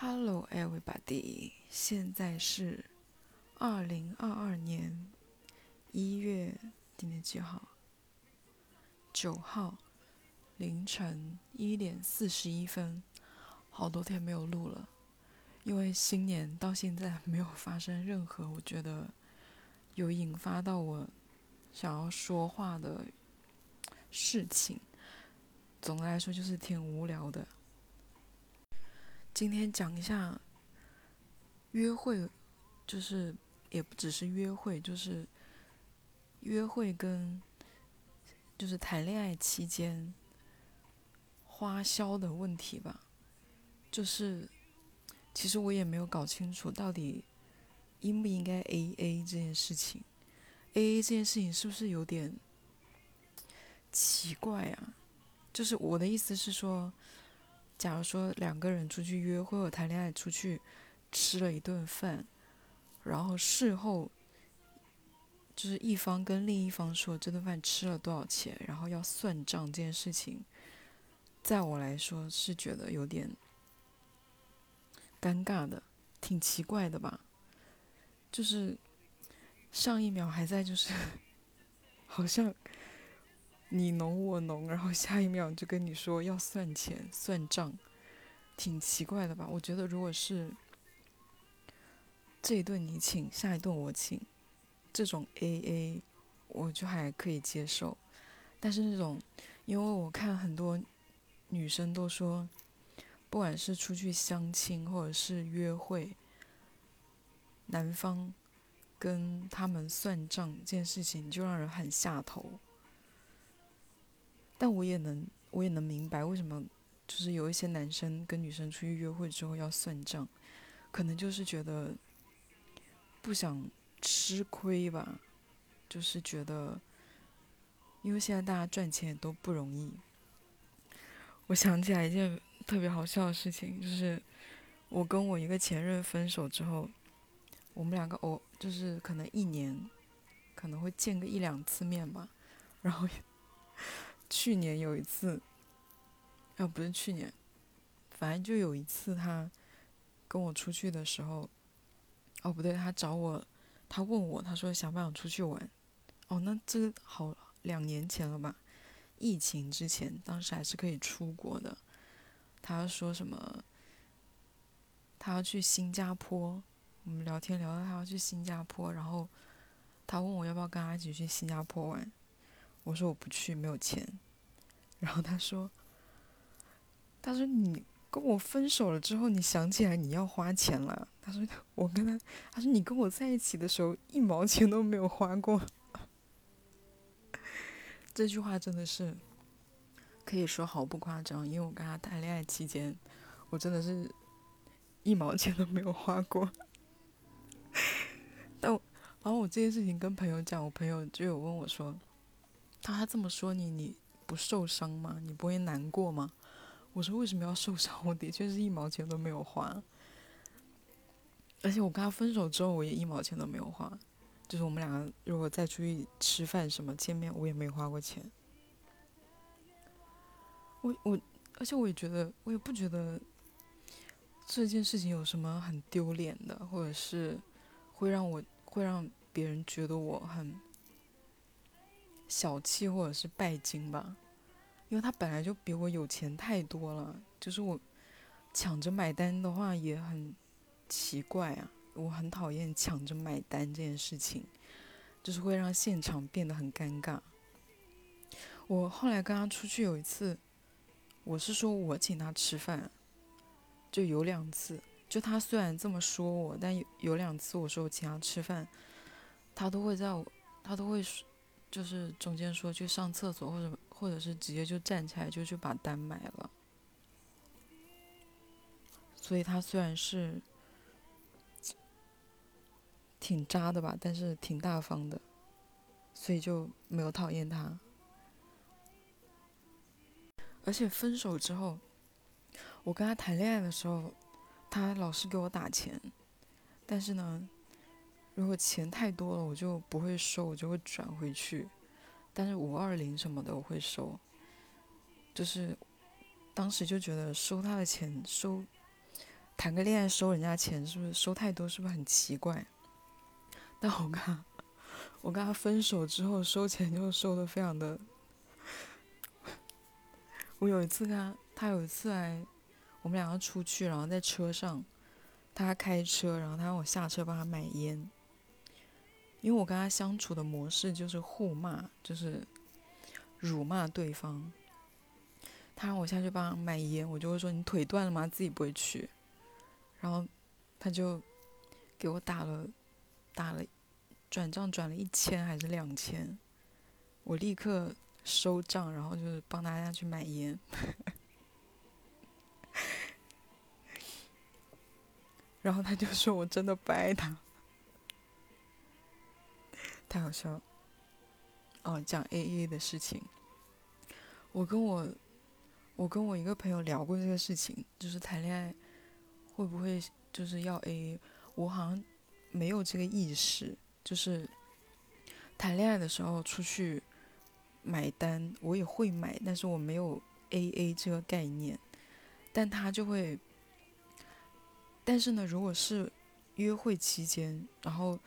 Hello, everybody！现在是二零二二年一月今天几号？九号凌晨一点四十一分，好多天没有录了，因为新年到现在没有发生任何我觉得有引发到我想要说话的事情。总的来说，就是挺无聊的。今天讲一下约会，就是也不只是约会，就是约会跟就是谈恋爱期间花销的问题吧。就是其实我也没有搞清楚到底应不应该 A A 这件事情，A A 这件事情是不是有点奇怪啊？就是我的意思是说。假如说两个人出去约会或谈恋爱，出去吃了一顿饭，然后事后就是一方跟另一方说这顿饭吃了多少钱，然后要算账这件事情，在我来说是觉得有点尴尬的，挺奇怪的吧？就是上一秒还在就是 好像。你侬我侬，然后下一秒就跟你说要算钱算账，挺奇怪的吧？我觉得如果是这一顿你请，下一顿我请，这种 A A，我就还可以接受。但是那种，因为我看很多女生都说，不管是出去相亲或者是约会，男方跟他们算账这件事情，就让人很下头。但我也能，我也能明白为什么，就是有一些男生跟女生出去约会之后要算账，可能就是觉得不想吃亏吧，就是觉得，因为现在大家赚钱也都不容易。我想起来一件特别好笑的事情，就是我跟我一个前任分手之后，我们两个偶就是可能一年可能会见个一两次面吧，然后。去年有一次，啊不是去年，反正就有一次他跟我出去的时候，哦不对，他找我，他问我，他说想不想出去玩？哦，那这个好两年前了吧？疫情之前，当时还是可以出国的。他说什么？他要去新加坡。我们聊天聊到他要去新加坡，然后他问我要不要跟他一起去新加坡玩。我说我不去，没有钱。然后他说：“他说你跟我分手了之后，你想起来你要花钱了。”他说：“我跟他，他说你跟我在一起的时候一毛钱都没有花过。”这句话真的是可以说毫不夸张，因为我跟他谈恋爱期间，我真的是一毛钱都没有花过。但然后我这件事情跟朋友讲，我朋友就有问我说。他他这么说你，你不受伤吗？你不会难过吗？我说为什么要受伤？我的确是一毛钱都没有花，而且我跟他分手之后，我也一毛钱都没有花。就是我们两个如果再出去吃饭什么见面，我也没花过钱。我我，而且我也觉得，我也不觉得这件事情有什么很丢脸的，或者是会让我会让别人觉得我很。小气或者是拜金吧，因为他本来就比我有钱太多了。就是我抢着买单的话也很奇怪啊，我很讨厌抢着买单这件事情，就是会让现场变得很尴尬。我后来跟他出去有一次，我是说我请他吃饭，就有两次，就他虽然这么说我，但有有两次我说我请他吃饭，他都会在我，他都会说。就是中间说去上厕所，或者或者是直接就站起来就去把单买了，所以他虽然是挺渣的吧，但是挺大方的，所以就没有讨厌他。而且分手之后，我跟他谈恋爱的时候，他老是给我打钱，但是呢。如果钱太多了，我就不会收，我就会转回去。但是五二零什么的我会收，就是当时就觉得收他的钱收，谈个恋爱收人家钱，是不是收太多？是不是很奇怪？但我跟他，我跟他分手之后收钱就收的非常的。我有一次跟他，他有一次来，我们两个出去，然后在车上，他开车，然后他让我下车帮他买烟。因为我跟他相处的模式就是互骂，就是辱骂对方。他让我下去帮他买烟，我就会说你腿断了吗？自己不会去。然后他就给我打了打了转账转了一千还是两千，我立刻收账，然后就是帮大家去买烟。然后他就说我真的不爱他。太好笑了。哦，讲 A A 的事情。我跟我，我跟我一个朋友聊过这个事情，就是谈恋爱会不会就是要 A A？我好像没有这个意识，就是谈恋爱的时候出去买单，我也会买，但是我没有 A A 这个概念。但他就会，但是呢，如果是约会期间，然后。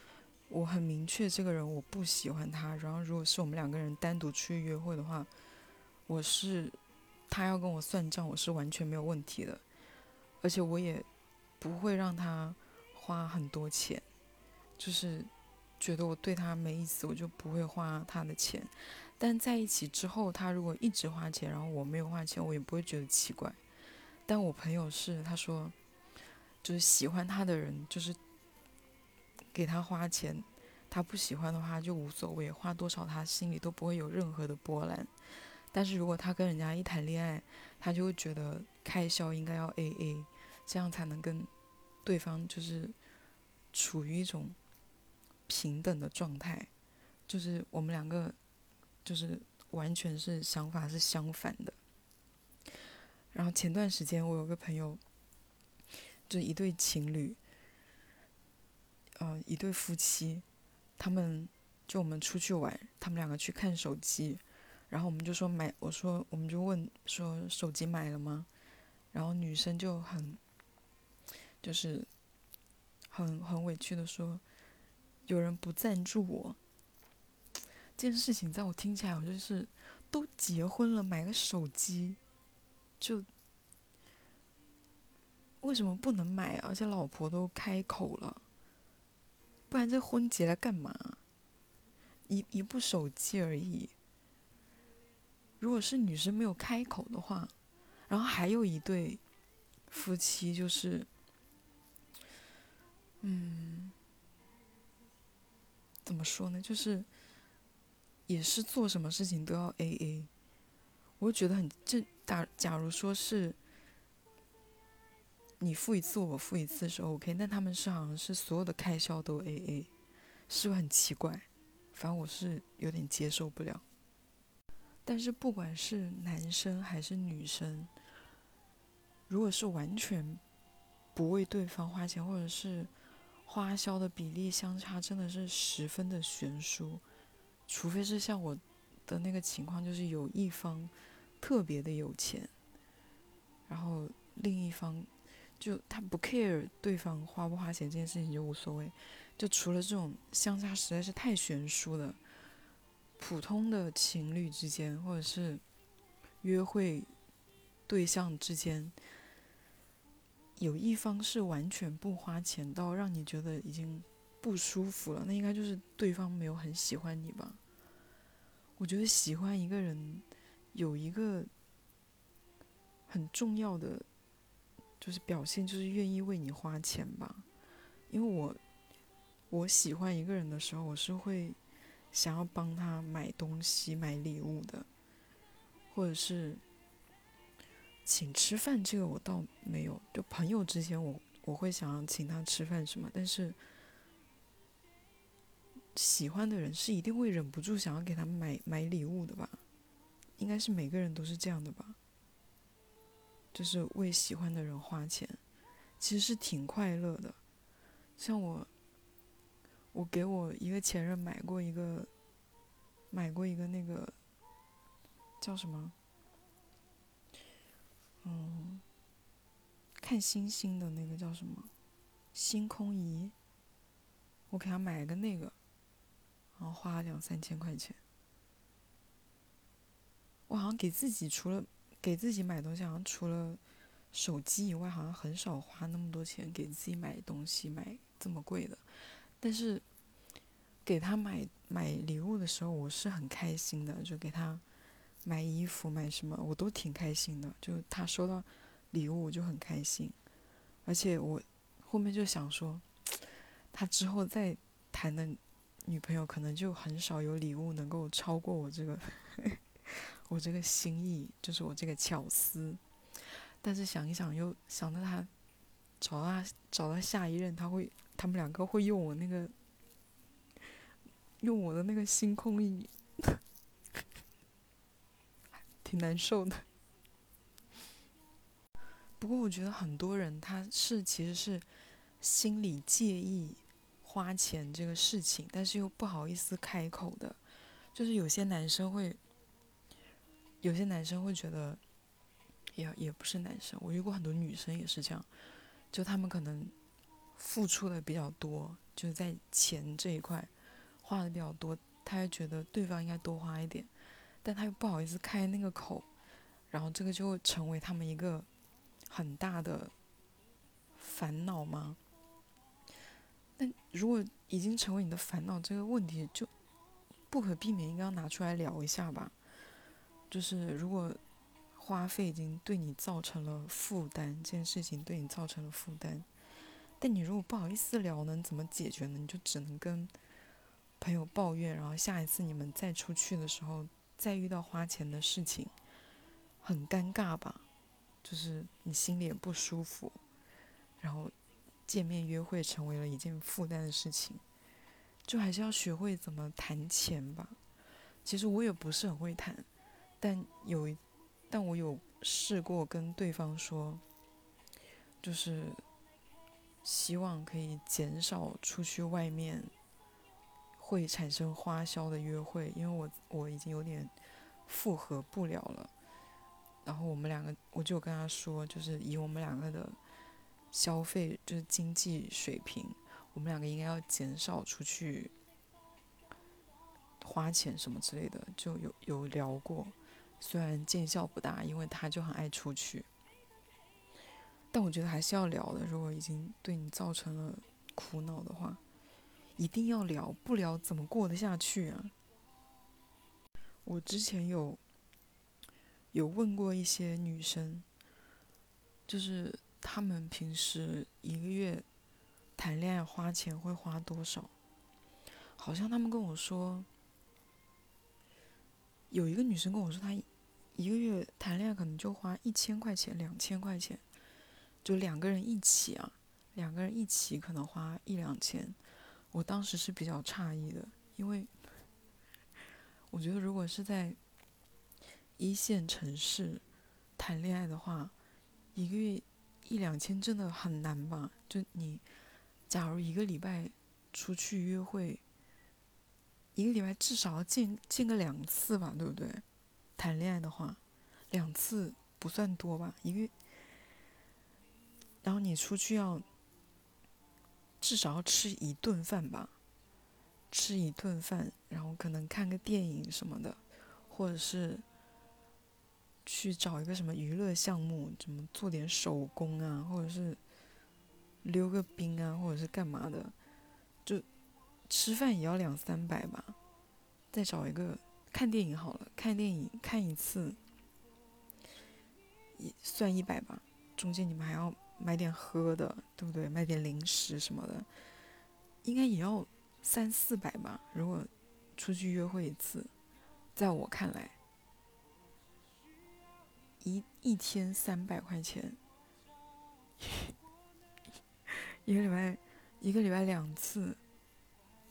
我很明确，这个人我不喜欢他。然后，如果是我们两个人单独出去约会的话，我是他要跟我算账，我是完全没有问题的。而且我也不会让他花很多钱，就是觉得我对他没意思，我就不会花他的钱。但在一起之后，他如果一直花钱，然后我没有花钱，我也不会觉得奇怪。但我朋友是他说，就是喜欢他的人就是。给他花钱，他不喜欢的话就无所谓，花多少他心里都不会有任何的波澜。但是如果他跟人家一谈恋爱，他就会觉得开销应该要 A A，这样才能跟对方就是处于一种平等的状态。就是我们两个就是完全是想法是相反的。然后前段时间我有个朋友，就一对情侣。呃，一对夫妻，他们就我们出去玩，他们两个去看手机，然后我们就说买，我说我们就问说手机买了吗？然后女生就很，就是很很委屈的说，有人不赞助我。这件事情在我听起来，我就是都结婚了，买个手机，就为什么不能买？而且老婆都开口了。不然这婚结了干嘛？一一部手机而已。如果是女生没有开口的话，然后还有一对夫妻，就是，嗯，怎么说呢？就是也是做什么事情都要 A A，我就觉得很这假假如说是。你付一次，我付一次是 OK，但他们是好像是所有的开销都 AA，是不是很奇怪？反正我是有点接受不了。但是不管是男生还是女生，如果是完全不为对方花钱，或者是花销的比例相差真的是十分的悬殊，除非是像我的那个情况，就是有一方特别的有钱，然后另一方。就他不 care 对方花不花钱这件事情就无所谓，就除了这种相差实在是太悬殊的，普通的情侣之间或者是约会对象之间，有一方是完全不花钱到让你觉得已经不舒服了，那应该就是对方没有很喜欢你吧？我觉得喜欢一个人有一个很重要的。就是表现，就是愿意为你花钱吧，因为我我喜欢一个人的时候，我是会想要帮他买东西、买礼物的，或者是请吃饭，这个我倒没有。就朋友之间，我我会想要请他吃饭什么，但是喜欢的人是一定会忍不住想要给他买买礼物的吧？应该是每个人都是这样的吧？就是为喜欢的人花钱，其实是挺快乐的。像我，我给我一个前任买过一个，买过一个那个叫什么？嗯，看星星的那个叫什么？星空仪。我给他买了个那个，然后花了两三千块钱。我好像给自己除了给自己买东西，好像除了手机以外，好像很少花那么多钱给自己买东西，买这么贵的。但是给他买买礼物的时候，我是很开心的，就给他买衣服买什么，我都挺开心的。就他收到礼物，我就很开心。而且我后面就想说，他之后再谈的女朋友，可能就很少有礼物能够超过我这个。我这个心意就是我这个巧思，但是想一想又想到他找到他找到下一任，他会他们两个会用我那个用我的那个星空仪，挺难受的。不过我觉得很多人他是其实是心里介意花钱这个事情，但是又不好意思开口的，就是有些男生会。有些男生会觉得，也也不是男生，我遇过很多女生也是这样，就他们可能付出的比较多，就是在钱这一块花的比较多，他就觉得对方应该多花一点，但他又不好意思开那个口，然后这个就会成为他们一个很大的烦恼吗？但如果已经成为你的烦恼，这个问题就不可避免应该要拿出来聊一下吧。就是如果花费已经对你造成了负担，这件事情对你造成了负担，但你如果不好意思聊，能怎么解决呢？你就只能跟朋友抱怨，然后下一次你们再出去的时候，再遇到花钱的事情，很尴尬吧？就是你心里也不舒服，然后见面约会成为了一件负担的事情，就还是要学会怎么谈钱吧。其实我也不是很会谈。但有，但我有试过跟对方说，就是希望可以减少出去外面会产生花销的约会，因为我我已经有点负荷不了了。然后我们两个，我就跟他说，就是以我们两个的消费就是经济水平，我们两个应该要减少出去花钱什么之类的，就有有聊过。虽然见效不大，因为他就很爱出去，但我觉得还是要聊的。如果已经对你造成了苦恼的话，一定要聊，不聊怎么过得下去啊？我之前有有问过一些女生，就是她们平时一个月谈恋爱花钱会花多少？好像她们跟我说，有一个女生跟我说她。一个月谈恋爱可能就花一千块钱、两千块钱，就两个人一起啊，两个人一起可能花一两千。我当时是比较诧异的，因为我觉得如果是在一线城市谈恋爱的话，一个月一两千真的很难吧？就你假如一个礼拜出去约会，一个礼拜至少要见见个两次吧，对不对？谈恋爱的话，两次不算多吧？一个，然后你出去要至少要吃一顿饭吧？吃一顿饭，然后可能看个电影什么的，或者是去找一个什么娱乐项目，怎么做点手工啊，或者是溜个冰啊，或者是干嘛的，就吃饭也要两三百吧？再找一个。看电影好了，看电影看一次，一算一百吧。中间你们还要买点喝的，对不对？买点零食什么的，应该也要三四百吧。如果出去约会一次，在我看来，一一天三百块钱，一个礼拜一个礼拜两次，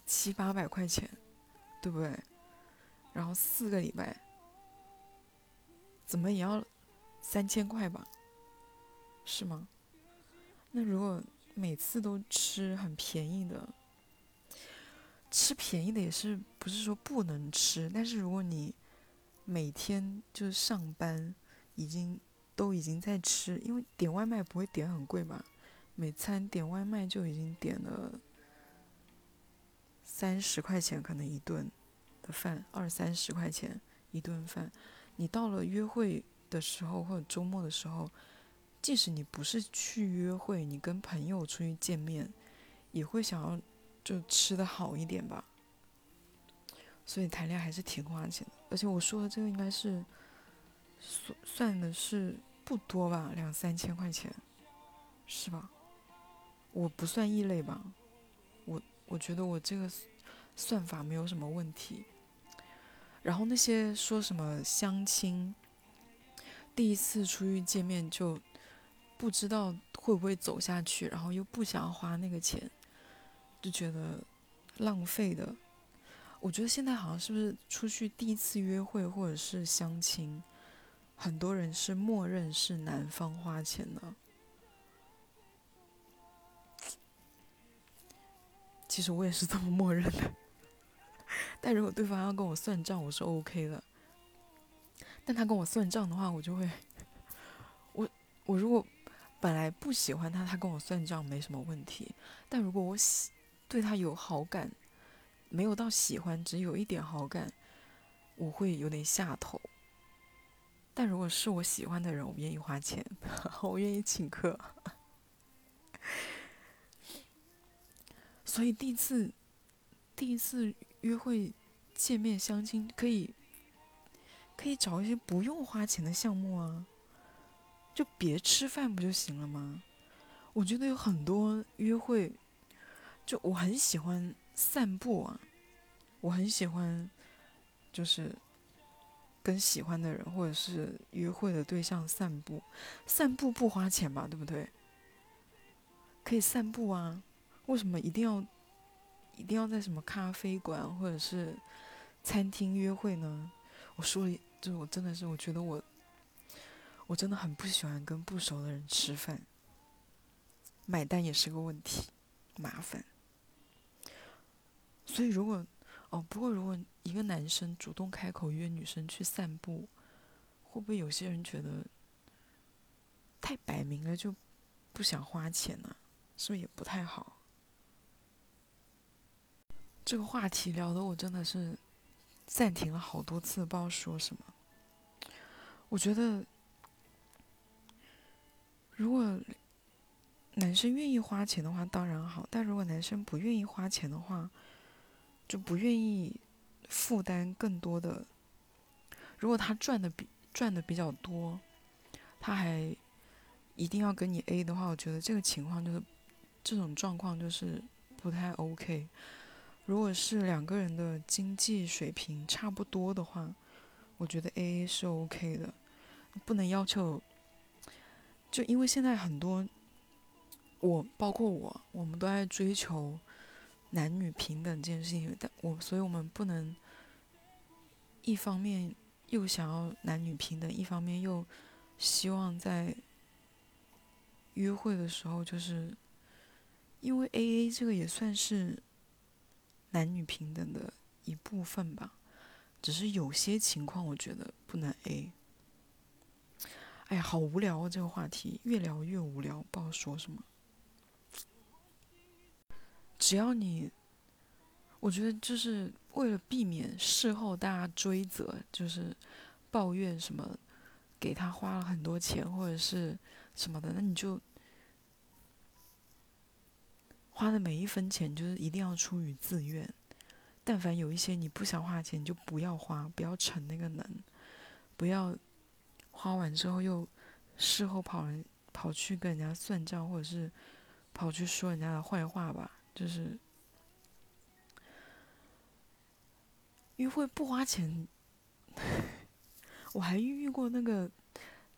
七八百块钱，对不对？然后四个礼拜，怎么也要三千块吧？是吗？那如果每次都吃很便宜的，吃便宜的也是不是说不能吃？但是如果你每天就是上班已经都已经在吃，因为点外卖不会点很贵吧？每餐点外卖就已经点了三十块钱，可能一顿饭，二三十块钱一顿饭。你到了约会的时候或者周末的时候，即使你不是去约会，你跟朋友出去见面，也会想要就吃的好一点吧。所以谈恋爱还是挺花钱的，而且我说的这个应该是算算的是不多吧，两三千块钱，是吧？我不算异类吧？我我觉得我这个算法没有什么问题。然后那些说什么相亲，第一次出去见面就不知道会不会走下去，然后又不想花那个钱，就觉得浪费的。我觉得现在好像是不是出去第一次约会或者是相亲，很多人是默认是男方花钱的。其实我也是这么默认的。但如果对方要跟我算账，我是 OK 的。但他跟我算账的话，我就会，我我如果本来不喜欢他，他跟我算账没什么问题。但如果我喜对他有好感，没有到喜欢，只有一点好感，我会有点下头。但如果是我喜欢的人，我愿意花钱，我愿意请客。所以第一次，第一次。约会、见面、相亲，可以可以找一些不用花钱的项目啊，就别吃饭不就行了吗？我觉得有很多约会，就我很喜欢散步啊，我很喜欢，就是跟喜欢的人或者是约会的对象散步，散步不花钱吧，对不对？可以散步啊，为什么一定要？一定要在什么咖啡馆或者是餐厅约会呢？我说了，就是我真的是，我觉得我我真的很不喜欢跟不熟的人吃饭，买单也是个问题，麻烦。所以如果哦，不过如果一个男生主动开口约女生去散步，会不会有些人觉得太摆明了就不想花钱呢？是不是也不太好？这个话题聊的我真的是暂停了好多次，不知道说什么。我觉得，如果男生愿意花钱的话，当然好；但如果男生不愿意花钱的话，就不愿意负担更多的。如果他赚的比赚的比较多，他还一定要跟你 A 的话，我觉得这个情况就是这种状况就是不太 OK。如果是两个人的经济水平差不多的话，我觉得 A A 是 OK 的，不能要求。就因为现在很多，我包括我，我们都在追求男女平等这件事情，但我所以我们不能一方面又想要男女平等，一方面又希望在约会的时候，就是因为 A A 这个也算是。男女平等的一部分吧，只是有些情况我觉得不能 A。哎呀，好无聊啊！这个话题越聊越无聊，不知道说什么。只要你，我觉得就是为了避免事后大家追责，就是抱怨什么给他花了很多钱或者是什么的，那你就。花的每一分钱就是一定要出于自愿，但凡有一些你不想花钱，就不要花，不要逞那个能，不要花完之后又事后跑人跑去跟人家算账，或者是跑去说人家的坏话吧。就是约会不花钱，我还遇过那个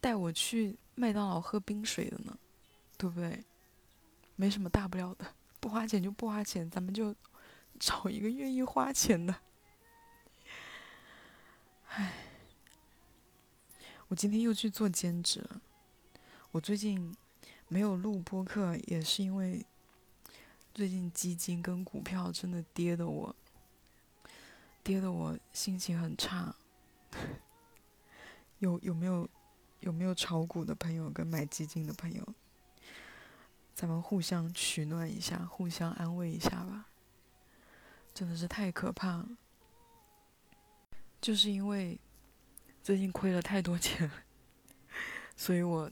带我去麦当劳喝冰水的呢，对不对？没什么大不了的。不花钱就不花钱，咱们就找一个愿意花钱的。唉，我今天又去做兼职了。我最近没有录播客，也是因为最近基金跟股票真的跌的我，跌的我心情很差。有有没有有没有炒股的朋友跟买基金的朋友，咱们互相取暖一下，互相安慰一下吧。真的是太可怕了，就是因为最近亏了太多钱，所以我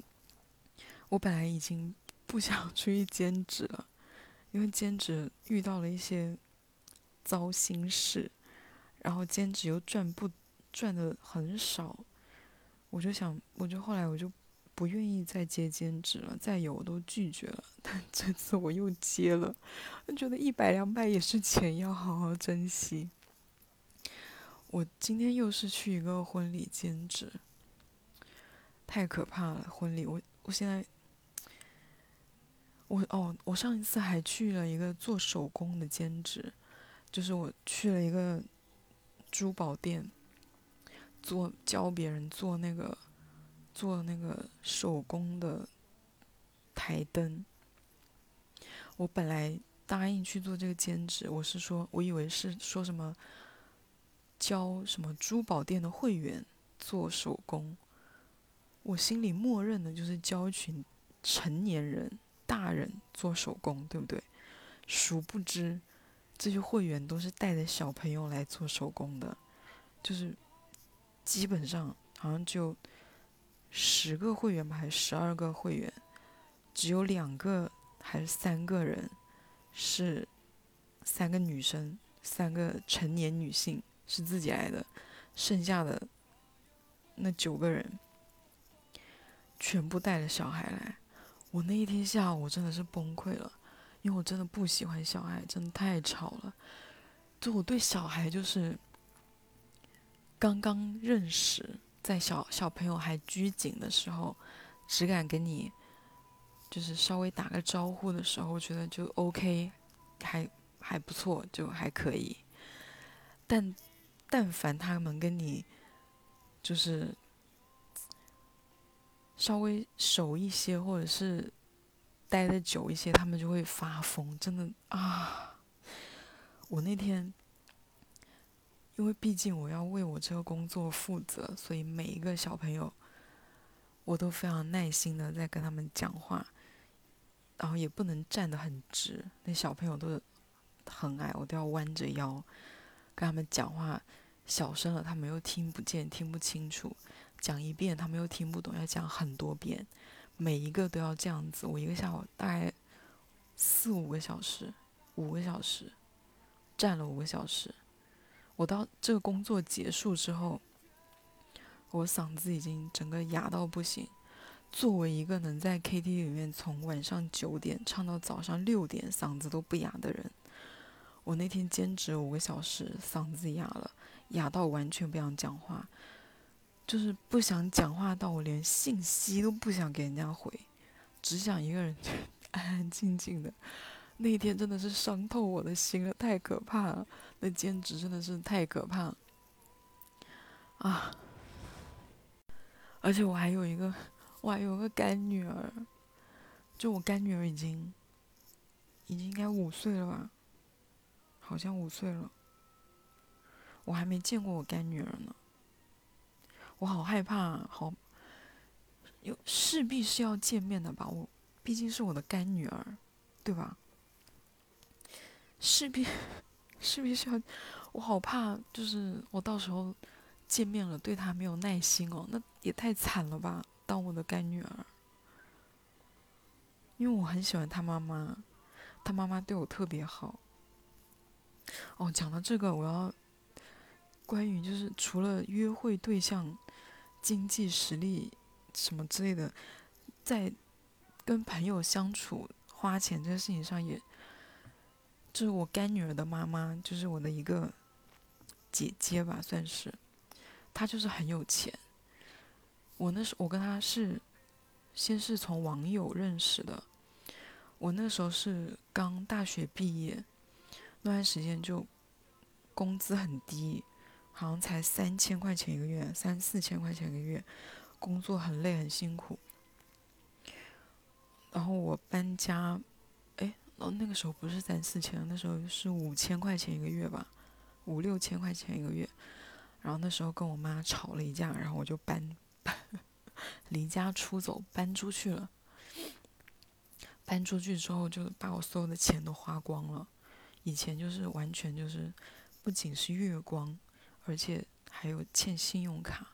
我本来已经不想 出去兼职了，因为兼职遇到了一些糟心事，然后兼职又赚不赚的很少，我就想，我就后来我就不愿意再接兼职了，再有我都拒绝了，但这次我又接了。觉得一百两百也是钱，要好好珍惜。我今天又是去一个婚礼兼职，太可怕了！婚礼，我我现在，我哦，我上一次还去了一个做手工的兼职，就是我去了一个珠宝店，做教别人做那个做那个手工的台灯。我本来。答应去做这个兼职，我是说，我以为是说什么教什么珠宝店的会员做手工，我心里默认的就是教一群成年人、大人做手工，对不对？殊不知，这些会员都是带着小朋友来做手工的，就是基本上好像就十个会员吧，还是十二个会员，只有两个还是三个人。是三个女生，三个成年女性是自己来的，剩下的那九个人全部带着小孩来。我那一天下午我真的是崩溃了，因为我真的不喜欢小孩，真的太吵了。就我对小孩就是刚刚认识，在小小朋友还拘谨的时候，只敢跟你。就是稍微打个招呼的时候，我觉得就 OK，还还不错，就还可以。但但凡他们跟你就是稍微熟一些，或者是待的久一些，他们就会发疯。真的啊！我那天因为毕竟我要为我这个工作负责，所以每一个小朋友我都非常耐心的在跟他们讲话。然后也不能站得很直，那小朋友都很矮，我都要弯着腰跟他们讲话，小声了他们又听不见、听不清楚，讲一遍他们又听不懂，要讲很多遍，每一个都要这样子。我一个下午大概四五个小时，五个小时站了五个小时，我到这个工作结束之后，我嗓子已经整个哑到不行。作为一个能在 KTV 里面从晚上九点唱到早上六点嗓子都不哑的人，我那天兼职五个小时，嗓子哑了，哑到完全不想讲话，就是不想讲话到我连信息都不想给人家回，只想一个人 安安静静的。那一天真的是伤透我的心了，太可怕了！那兼职真的是太可怕了啊！而且我还有一个。我还有个干女儿，就我干女儿已经，已经应该五岁了吧？好像五岁了。我还没见过我干女儿呢，我好害怕，啊好，有势必是要见面的吧？我毕竟是我的干女儿，对吧？势必，势必是要，我好怕，就是我到时候见面了，对他没有耐心哦，那也太惨了吧？当我的干女儿，因为我很喜欢他妈妈，他妈妈对我特别好。哦，讲到这个，我要关于就是除了约会对象、经济实力什么之类的，在跟朋友相处、花钱这个事情上，也就是我干女儿的妈妈，就是我的一个姐姐吧，算是，她就是很有钱。我那时我跟她是，先是从网友认识的。我那时候是刚大学毕业，那段时间就工资很低，好像才三千块钱一个月，三四千块钱一个月，工作很累很辛苦。然后我搬家，哦那个时候不是三四千，那时候是五千块钱一个月吧，五六千块钱一个月。然后那时候跟我妈吵了一架，然后我就搬搬。离家出走，搬出去了。搬出去之后，就把我所有的钱都花光了。以前就是完全就是，不仅是月光，而且还有欠信用卡，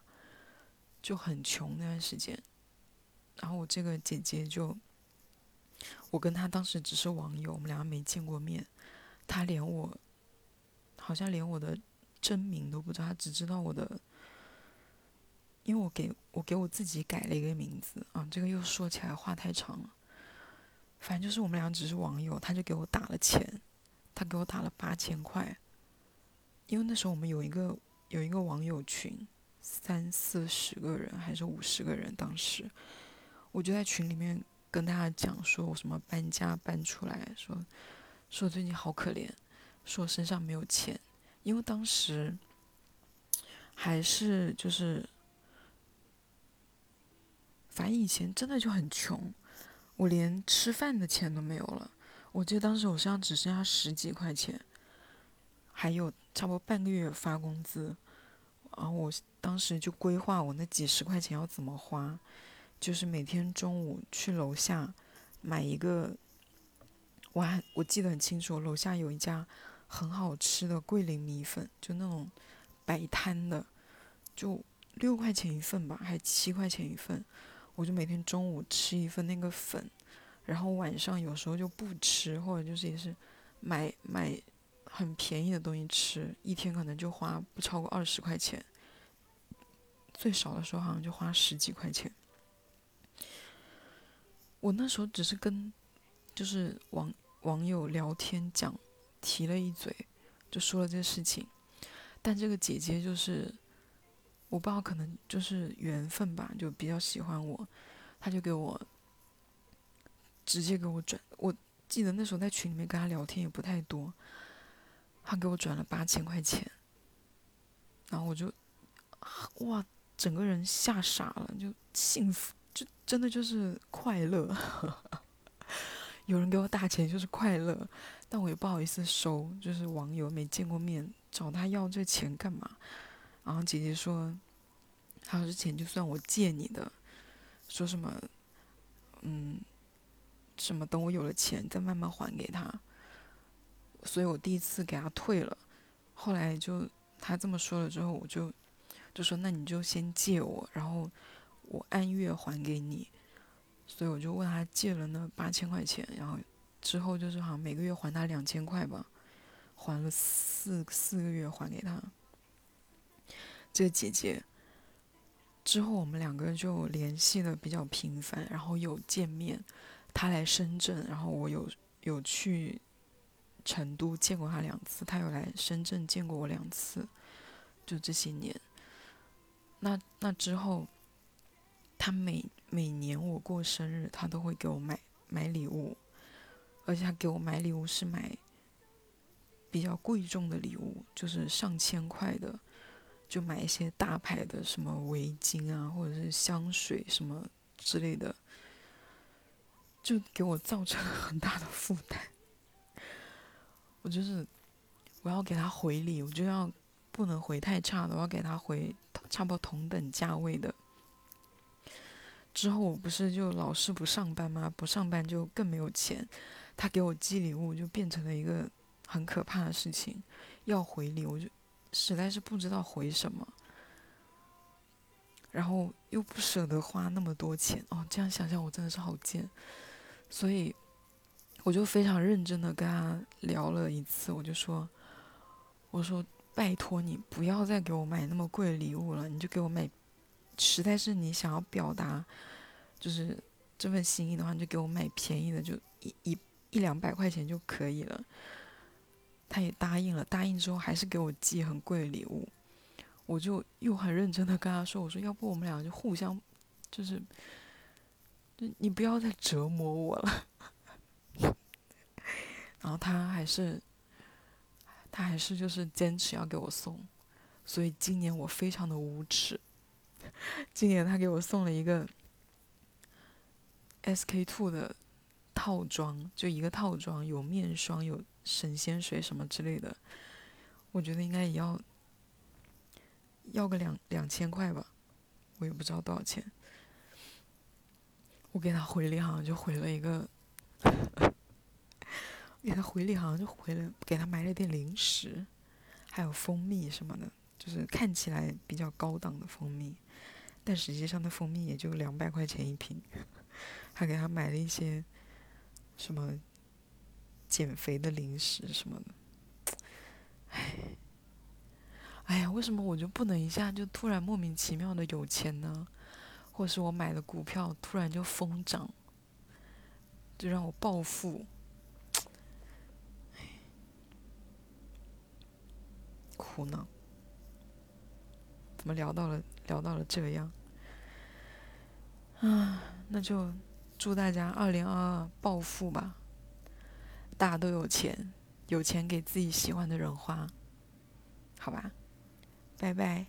就很穷那段时间。然后我这个姐姐就，我跟他当时只是网友，我们两个没见过面。他连我，好像连我的真名都不知道，他只知道我的，因为我给我给我自己改了一个名字啊，这个又说起来话太长了。反正就是我们俩只是网友，他就给我打了钱，他给我打了八千块。因为那时候我们有一个有一个网友群，三四十个人还是五十个人，当时我就在群里面跟大家讲说，我什么搬家搬出来，说说最近好可怜，说我身上没有钱，因为当时还是就是，反正以前真的就很穷。我连吃饭的钱都没有了，我记得当时我身上只剩下十几块钱，还有差不多半个月发工资，然后我当时就规划我那几十块钱要怎么花，就是每天中午去楼下买一个，我还我记得很清楚，楼下有一家很好吃的桂林米粉，就那种摆摊的，就六块钱一份吧，还七块钱一份。我就每天中午吃一份那个粉，然后晚上有时候就不吃，或者就是也是买买很便宜的东西吃，一天可能就花不超过二十块钱，最少的时候好像就花十几块钱。我那时候只是跟就是网网友聊天讲，提了一嘴，就说了这个事情，但这个姐姐就是。我不知道，可能就是缘分吧，就比较喜欢我，他就给我直接给我转。我记得那时候在群里面跟他聊天也不太多，他给我转了八千块钱，然后我就哇，整个人吓傻了，就幸福，就真的就是快乐。有人给我打钱就是快乐，但我也不好意思收，就是网友没见过面，找他要这钱干嘛？然后姐姐说：“还有这钱就算我借你的，说什么，嗯，什么等我有了钱再慢慢还给他。”所以我第一次给他退了。后来就他这么说了之后，我就就说：“那你就先借我，然后我按月还给你。”所以我就问他借了那八千块钱，然后之后就是好像每个月还他两千块吧，还了四四个月还给他。这个姐姐之后，我们两个就联系的比较频繁，然后有见面。他来深圳，然后我有有去成都见过他两次，他有来深圳见过我两次。就这些年，那那之后，他每每年我过生日，他都会给我买买礼物，而且他给我买礼物是买比较贵重的礼物，就是上千块的。就买一些大牌的什么围巾啊，或者是香水什么之类的，就给我造成了很大的负担。我就是我要给他回礼，我就要不能回太差的，我要给他回差不多同等价位的。之后我不是就老是不上班吗？不上班就更没有钱。他给我寄礼物就变成了一个很可怕的事情，要回礼我就。实在是不知道回什么，然后又不舍得花那么多钱哦。这样想想，我真的是好贱，所以我就非常认真的跟他聊了一次。我就说：“我说拜托你不要再给我买那么贵的礼物了，你就给我买，实在是你想要表达就是这份心意的话，你就给我买便宜的，就一一一两百块钱就可以了。”他也答应了，答应之后还是给我寄很贵的礼物，我就又很认真的跟他说：“我说要不我们俩就互相，就是，你不要再折磨我了。”然后他还是，他还是就是坚持要给我送，所以今年我非常的无耻，今年他给我送了一个 SK two 的套装，就一个套装，有面霜有。神仙水什么之类的，我觉得应该也要要个两两千块吧，我也不知道多少钱。我给他回礼好像就回了一个，给他回礼好像就回了，给他买了点零食，还有蜂蜜什么的，就是看起来比较高档的蜂蜜，但实际上的蜂蜜也就两百块钱一瓶，还给他买了一些什么减肥的零食什么的，唉，哎呀，为什么我就不能一下就突然莫名其妙的有钱呢？或是我买的股票突然就疯涨，就让我暴富，苦恼。我们聊到了聊到了这样？啊，那就祝大家二零二二暴富吧！大家都有钱，有钱给自己喜欢的人花，好吧？拜拜。